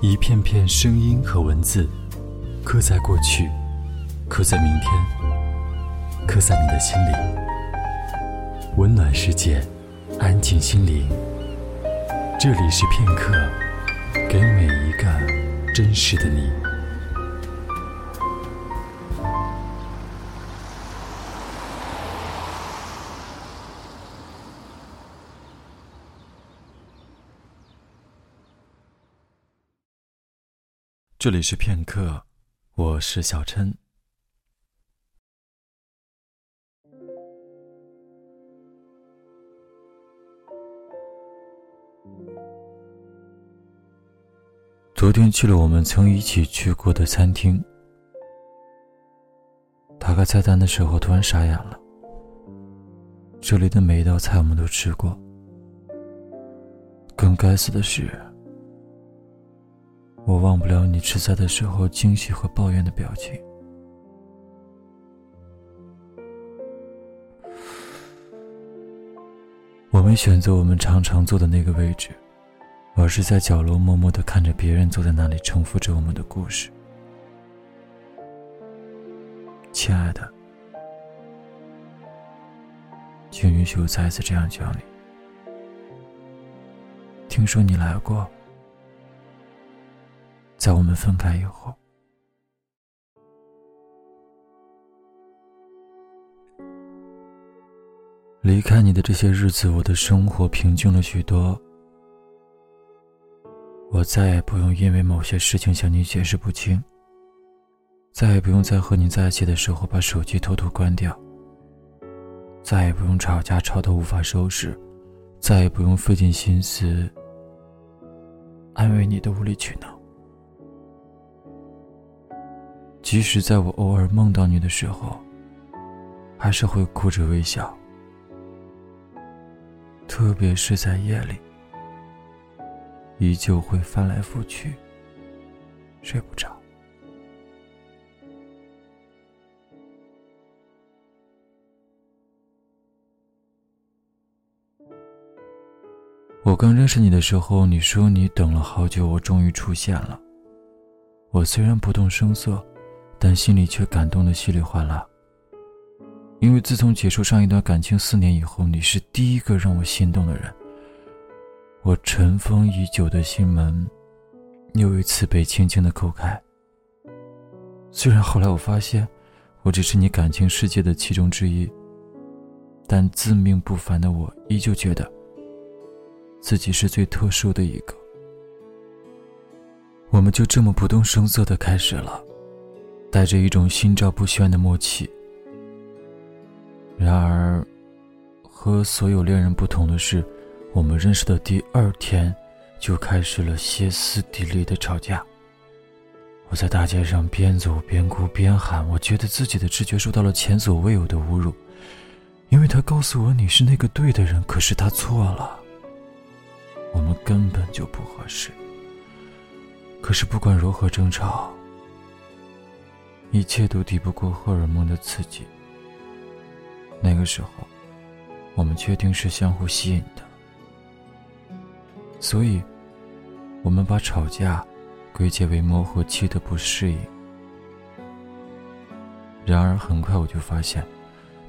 一片片声音和文字，刻在过去，刻在明天，刻在你的心里。温暖世界，安静心灵。这里是片刻，给每一个真实的你。这里是片刻，我是小琛。昨天去了我们曾一起去过的餐厅，打开菜单的时候突然傻眼了。这里的每一道菜我们都吃过，更该死的是。我忘不了你吃菜的时候惊喜和抱怨的表情。我没选择我们常常坐的那个位置，而是在角落默默的看着别人坐在那里重复着我们的故事。亲爱的，请允许我再次这样叫你。听说你来过。在我们分开以后，离开你的这些日子，我的生活平静了许多。我再也不用因为某些事情向你解释不清，再也不用在和你在一起的时候把手机偷偷关掉，再也不用吵架吵得无法收拾，再也不用费尽心思安慰你的无理取闹。即使在我偶尔梦到你的时候，还是会哭着微笑。特别是在夜里，依旧会翻来覆去，睡不着。我刚认识你的时候，你说你等了好久，我终于出现了。我虽然不动声色。但心里却感动的稀里哗啦。因为自从结束上一段感情四年以后，你是第一个让我心动的人。我尘封已久的心门，又一次被轻轻的叩开。虽然后来我发现，我只是你感情世界的其中之一，但自命不凡的我依旧觉得，自己是最特殊的一个。我们就这么不动声色的开始了。带着一种心照不宣的默契。然而，和所有恋人不同的是，我们认识的第二天，就开始了歇斯底里的吵架。我在大街上边走边哭边喊，我觉得自己的直觉受到了前所未有的侮辱，因为他告诉我你是那个对的人，可是他错了。我们根本就不合适。可是不管如何争吵。一切都抵不过荷尔蒙的刺激。那个时候，我们确定是相互吸引的，所以，我们把吵架归结为磨合期的不适应。然而，很快我就发现，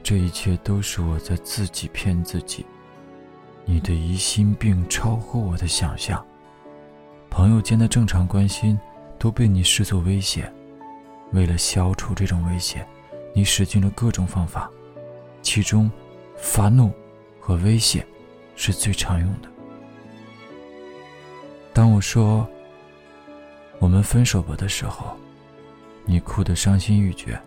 这一切都是我在自己骗自己。你的疑心病超乎我的想象，朋友间的正常关心都被你视作威胁。为了消除这种威胁，你使尽了各种方法，其中，发怒和威胁是最常用的。当我说“我们分手吧”的时候，你哭得伤心欲绝，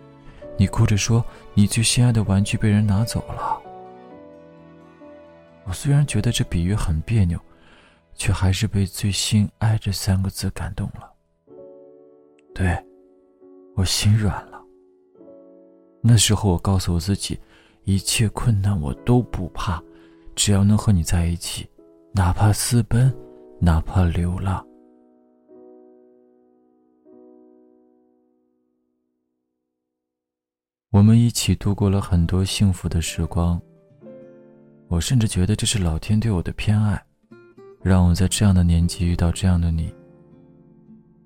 你哭着说你最心爱的玩具被人拿走了。我虽然觉得这比喻很别扭，却还是被“最心爱”这三个字感动了。对。我心软了。那时候，我告诉我自己，一切困难我都不怕，只要能和你在一起，哪怕私奔，哪怕流浪。我们一起度过了很多幸福的时光。我甚至觉得这是老天对我的偏爱，让我在这样的年纪遇到这样的你。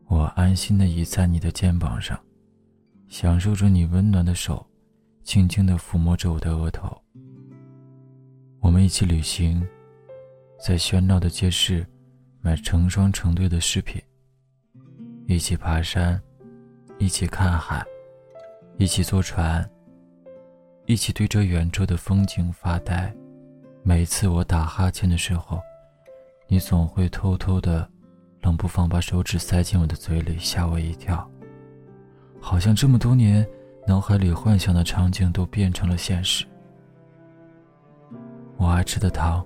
我安心的倚在你的肩膀上，享受着你温暖的手，轻轻的抚摸着我的额头。我们一起旅行，在喧闹的街市买成双成对的饰品，一起爬山，一起看海，一起坐船，一起对着远处的风景发呆。每次我打哈欠的时候，你总会偷偷的。冷不防把手指塞进我的嘴里，吓我一跳。好像这么多年，脑海里幻想的场景都变成了现实。我爱吃的糖，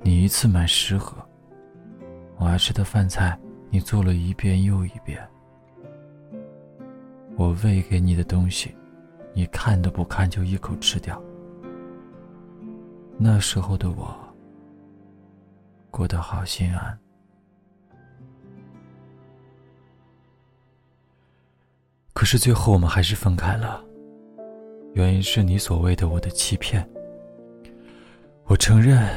你一次买十盒；我爱吃的饭菜，你做了一遍又一遍。我喂给你的东西，你看都不看就一口吃掉。那时候的我，过得好心安。可是最后我们还是分开了，原因是你所谓的我的欺骗。我承认，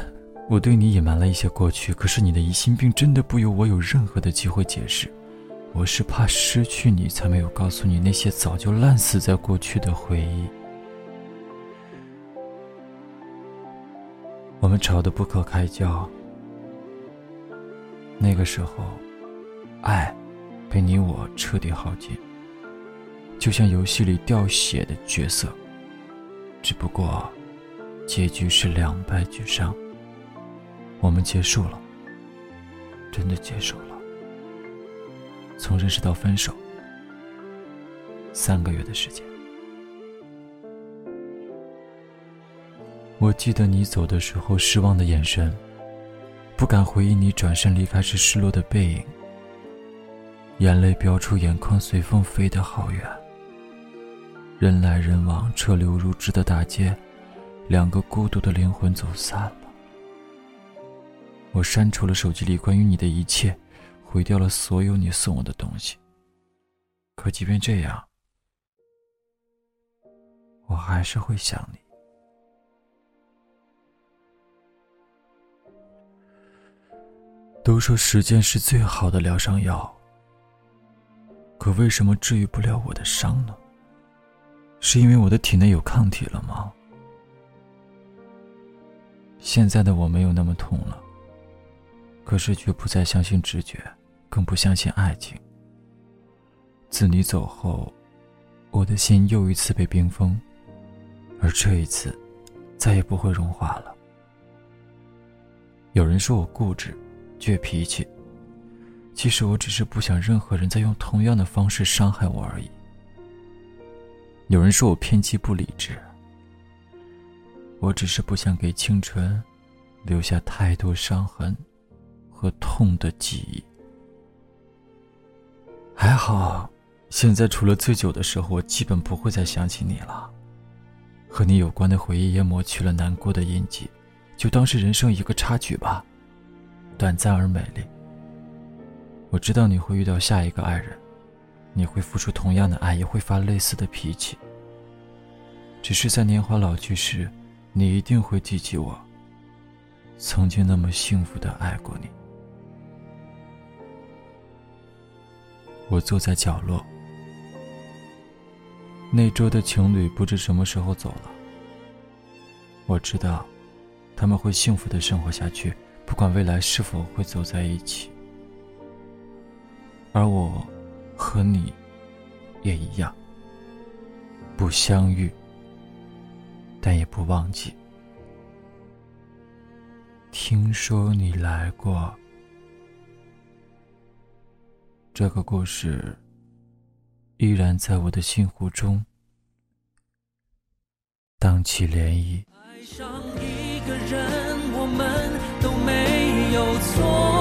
我对你隐瞒了一些过去，可是你的疑心病真的不由我有任何的机会解释。我是怕失去你，才没有告诉你那些早就烂死在过去的回忆。我们吵得不可开交，那个时候，爱被你我彻底耗尽。就像游戏里掉血的角色，只不过结局是两败俱伤。我们结束了，真的结束了。从认识到分手，三个月的时间。我记得你走的时候失望的眼神，不敢回忆你转身离开时失落的背影，眼泪飙出眼眶，随风飞得好远。人来人往、车流如织的大街，两个孤独的灵魂走散了。我删除了手机里关于你的一切，毁掉了所有你送我的东西。可即便这样，我还是会想你。都说时间是最好的疗伤药，可为什么治愈不了我的伤呢？是因为我的体内有抗体了吗？现在的我没有那么痛了，可是却不再相信直觉，更不相信爱情。自你走后，我的心又一次被冰封，而这一次，再也不会融化了。有人说我固执、倔脾气，其实我只是不想任何人再用同样的方式伤害我而已。有人说我偏激不理智，我只是不想给青春留下太多伤痕和痛的记忆。还好，现在除了醉酒的时候，我基本不会再想起你了。和你有关的回忆也抹去了难过的印记，就当是人生一个插曲吧，短暂而美丽。我知道你会遇到下一个爱人。你会付出同样的爱，也会发类似的脾气。只是在年华老去时，你一定会记起我。曾经那么幸福的爱过你。我坐在角落，那桌的情侣不知什么时候走了。我知道，他们会幸福的生活下去，不管未来是否会走在一起。而我。和你也一样，不相遇，但也不忘记。听说你来过，这个故事依然在我的心湖中荡起涟漪。爱上一个人，我们都没有错。